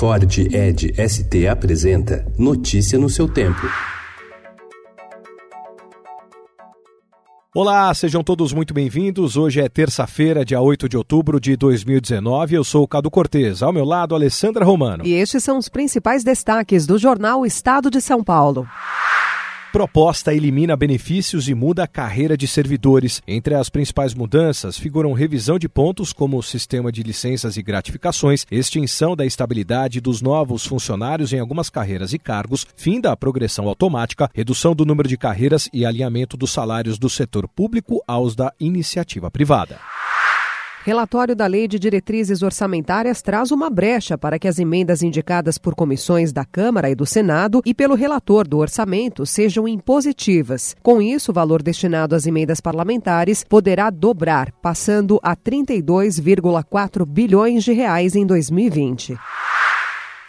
Ford Ed ST apresenta Notícia no seu tempo. Olá, sejam todos muito bem-vindos. Hoje é terça-feira, dia 8 de outubro de 2019. Eu sou o Cado Cortez. Ao meu lado, Alessandra Romano. E estes são os principais destaques do jornal Estado de São Paulo. Proposta elimina benefícios e muda a carreira de servidores. Entre as principais mudanças figuram revisão de pontos como o sistema de licenças e gratificações, extinção da estabilidade dos novos funcionários em algumas carreiras e cargos, fim da progressão automática, redução do número de carreiras e alinhamento dos salários do setor público aos da iniciativa privada. Relatório da Lei de Diretrizes Orçamentárias traz uma brecha para que as emendas indicadas por comissões da Câmara e do Senado e pelo relator do orçamento sejam impositivas. Com isso, o valor destinado às emendas parlamentares poderá dobrar, passando a 32,4 bilhões de reais em 2020.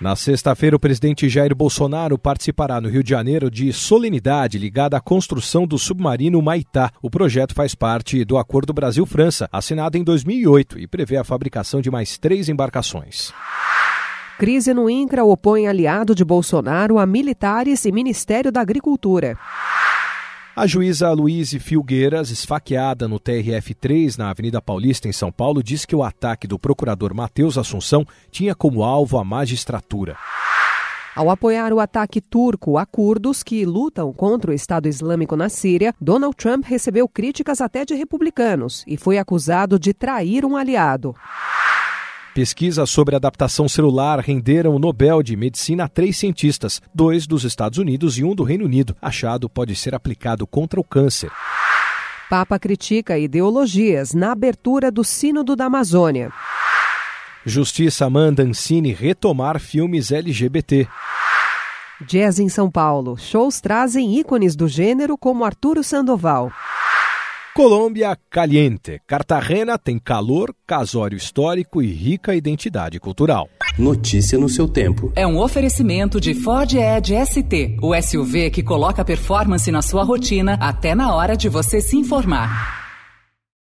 Na sexta-feira, o presidente Jair Bolsonaro participará no Rio de Janeiro de solenidade ligada à construção do submarino Maitá. O projeto faz parte do Acordo Brasil-França, assinado em 2008, e prevê a fabricação de mais três embarcações. Crise no INCRA opõe aliado de Bolsonaro a militares e Ministério da Agricultura. A juíza Luíse Filgueiras, esfaqueada no TRF-3 na Avenida Paulista, em São Paulo, disse que o ataque do procurador Matheus Assunção tinha como alvo a magistratura. Ao apoiar o ataque turco a curdos que lutam contra o Estado Islâmico na Síria, Donald Trump recebeu críticas até de republicanos e foi acusado de trair um aliado. Pesquisas sobre adaptação celular renderam o Nobel de Medicina a três cientistas, dois dos Estados Unidos e um do Reino Unido. Achado pode ser aplicado contra o câncer. Papa critica ideologias na abertura do Sínodo da Amazônia. Justiça manda Ancine retomar filmes LGBT. Jazz em São Paulo. Shows trazem ícones do gênero como Arturo Sandoval. Colômbia caliente. Cartagena tem calor, casório histórico e rica identidade cultural. Notícia no seu tempo. É um oferecimento de Ford Edge ST, o SUV que coloca performance na sua rotina até na hora de você se informar.